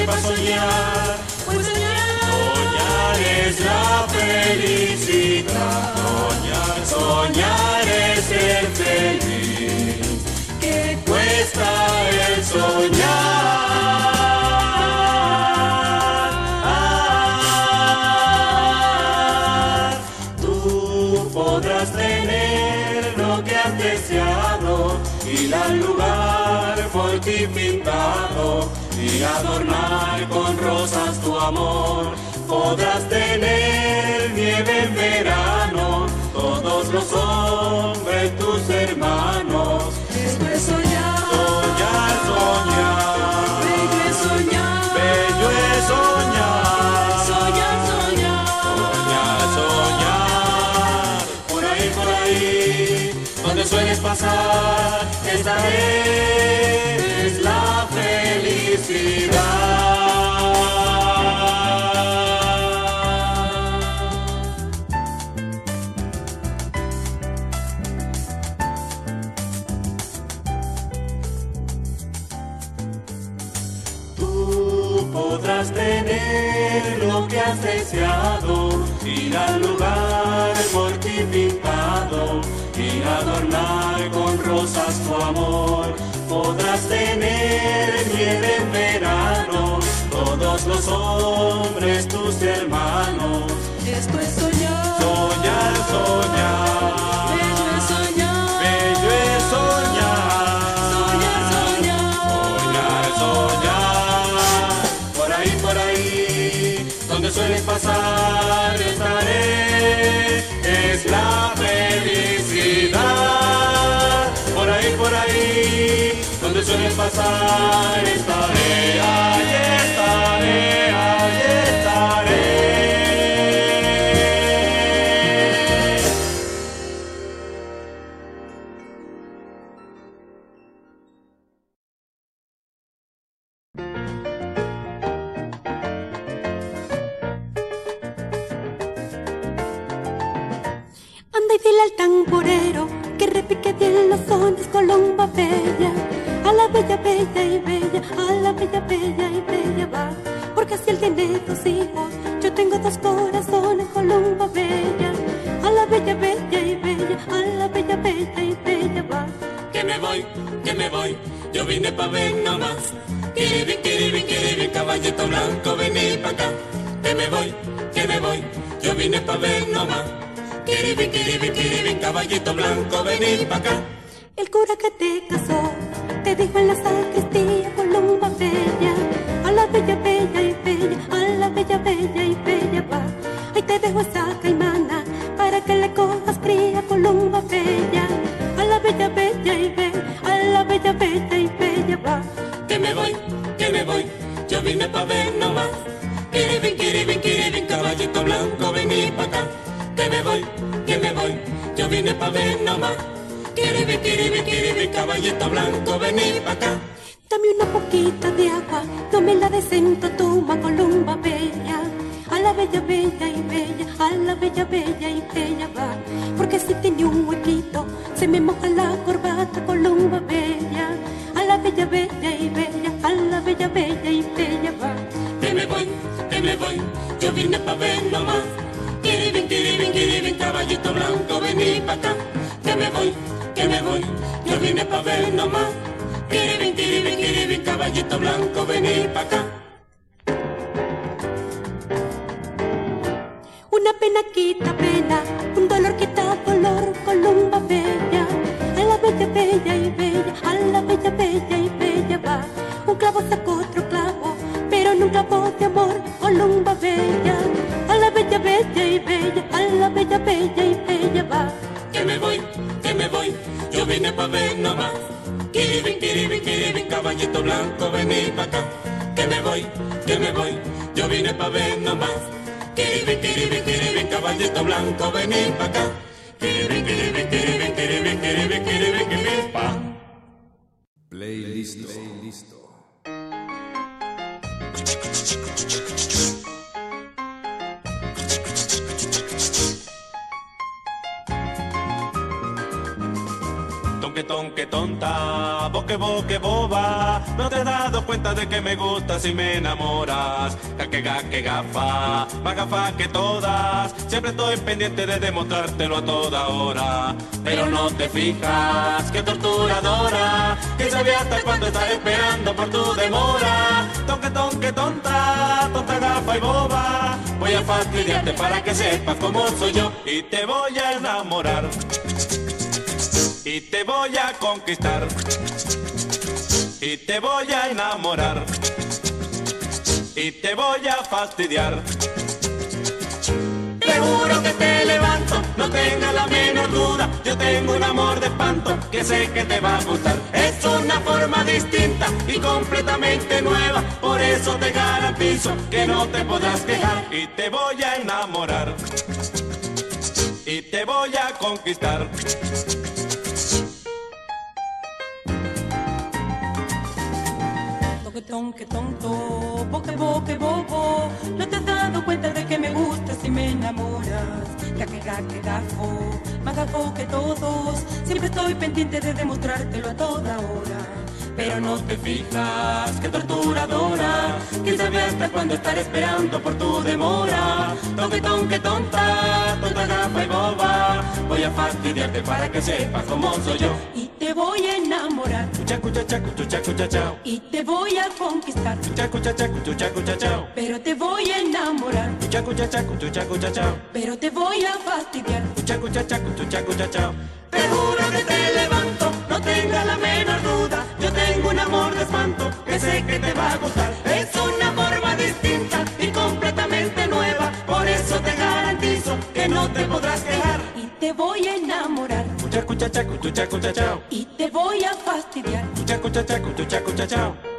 Speaker 14: Sepas soñar, pues soñar es la felicidad. Soñar, soñar y adornar con rosas tu amor. Podrás tener nieve en verano, todos los hombres tus hermanos. Esto es soñar. Soñar, soñar. Bello es soñar. Bello es soñar. Soñar, soñar. Soñar, soñar. Por ahí, por ahí, donde sueles pasar, esta podrás tener lo que has deseado, ir al lugar por ti pintado y adornar con rosas tu amor. Podrás tener nieve en verano, todos los hombres tus hermanos. Esto es soñar. Soñar, soñar. Bello es soñar. Bello es soñar. Soñar, soñar. Soñar, soñar. Por ahí, por ahí, donde sueles pasar, estaré. Es la sueles pasar, estaré. Ahí estaré,
Speaker 15: te dijo en la sacristía columba bella. A la bella, bella y bella, a la bella, bella y bella va. Ahí te dejo esa caimana para que le cojas cría columba bella. A la bella, bella y bella, a la bella, bella y bella va.
Speaker 14: Que me voy, que me voy, yo vine pa' ver nomás. Kiribin, kiribin, kiribin, caballito blanco, vení pa' acá. Blanco, vení pa' acá. Pendiente de demostrártelo a toda hora. Pero no te fijas, que torturadora. Que sabía hasta cuándo estás esperando por tu demora. Tonque, tonque, tonta, tonta, gafa y boba. Voy a fastidiarte para que sepas cómo soy yo y te voy a enamorar y te voy a conquistar y te voy a enamorar y te voy a fastidiar. Te que levanto, no tengas la menor duda, yo tengo un amor de espanto que sé que te va a gustar. Es una forma distinta y completamente nueva, por eso te garantizo que no te podrás quejar y te voy a enamorar y te voy a conquistar.
Speaker 15: Toque, tonque, tonto, boque, boque, bobo. No te has dado cuenta de que me gustas y me enamoras. Gaque, gaque, gafo, más gafo que todos. Siempre estoy pendiente de demostrártelo a toda hora.
Speaker 14: Pero no te fijas, que torturadora. ¿Quién sabe hasta cuándo estar esperando por tu demora? Tonque, tonque, tonta, tonta, gafa y boba. Voy a fastidiarte para que sepas cómo soy yo.
Speaker 15: Y te voy a enamorar.
Speaker 14: Chacu, chacu, chacu, chao.
Speaker 15: Y te voy a conquistar.
Speaker 14: Chao.
Speaker 15: Pero te voy a enamorar.
Speaker 14: Chao.
Speaker 15: Pero te voy a fastidiar.
Speaker 14: Chao. Te juro que te levanto, no tengas la menor duda. Yo tengo un amor de espanto que sé que te va a gustar. Es una forma distinta y completamente nueva. Por eso te garantizo que no te podrás quejar.
Speaker 15: Y te voy a enamorar.
Speaker 14: Chao.
Speaker 15: Y te voy a fastidiar.
Speaker 14: Chacu, chacu, chacu, chao.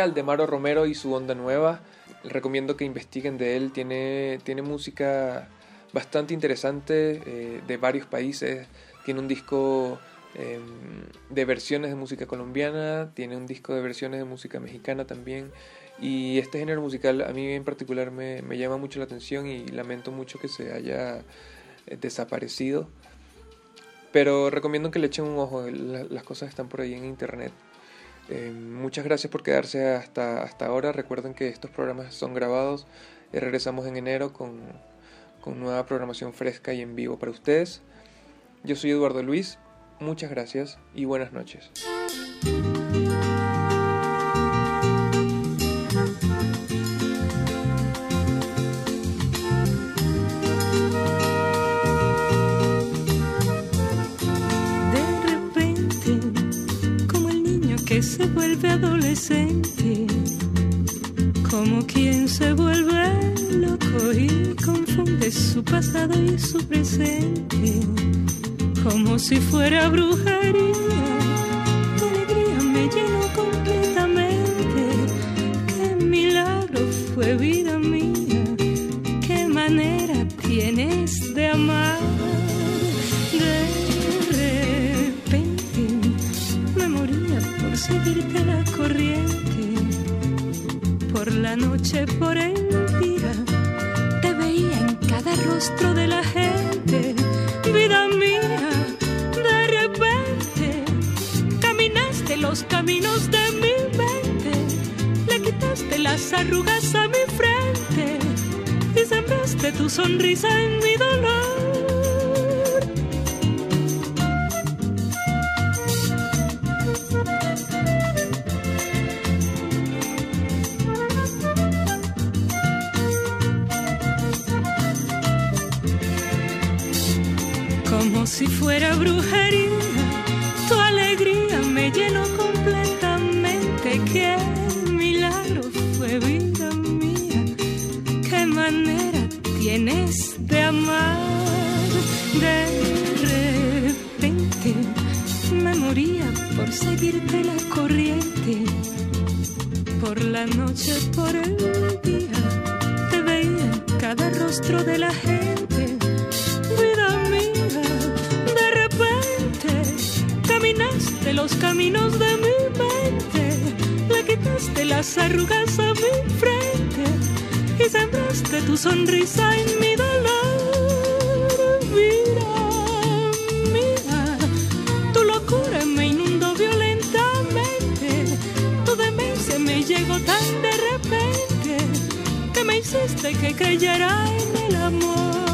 Speaker 13: Aldemaro Romero y su Onda Nueva. Recomiendo que investiguen de él. Tiene, tiene música bastante interesante eh, de varios países. Tiene un disco eh, de versiones de música colombiana, tiene un disco de versiones de música mexicana también. Y este género musical a mí en particular me, me llama mucho la atención y lamento mucho que se haya eh, desaparecido. Pero recomiendo que le echen un ojo, la- las cosas están por ahí en internet. Eh, muchas gracias por quedarse hasta, hasta ahora. Recuerden que estos programas son grabados. Eh, regresamos en enero con, con nueva programación fresca y en vivo para ustedes. Yo soy Eduardo Luis. Muchas gracias y buenas noches.
Speaker 15: Se vuelve adolescente, como quien se vuelve loco y confunde su pasado y su presente, como si fuera brujería. Tu alegría me llenó completamente. Qué milagro fue vida mía. Qué manera tienes de amar. Seguirte la corriente. Por la noche, por el día, te veía en cada rostro de la gente. Vida mía, de repente caminaste los caminos de mi mente. Le quitaste las arrugas a mi frente y sembraste tu sonrisa en mi dolor. Si fuera brujería, tu alegría me llenó completamente. Qué milagro fue vida mía, qué manera tienes de amar. De repente me moría por seguirte la corriente. Por la noche, por el día, los caminos de mi mente, le quitaste las arrugas a mi frente y sembraste tu sonrisa en mi dolor. Vida mía, tu locura me inundó violentamente, tu demencia me llegó tan de repente que me hiciste que creyera en el amor.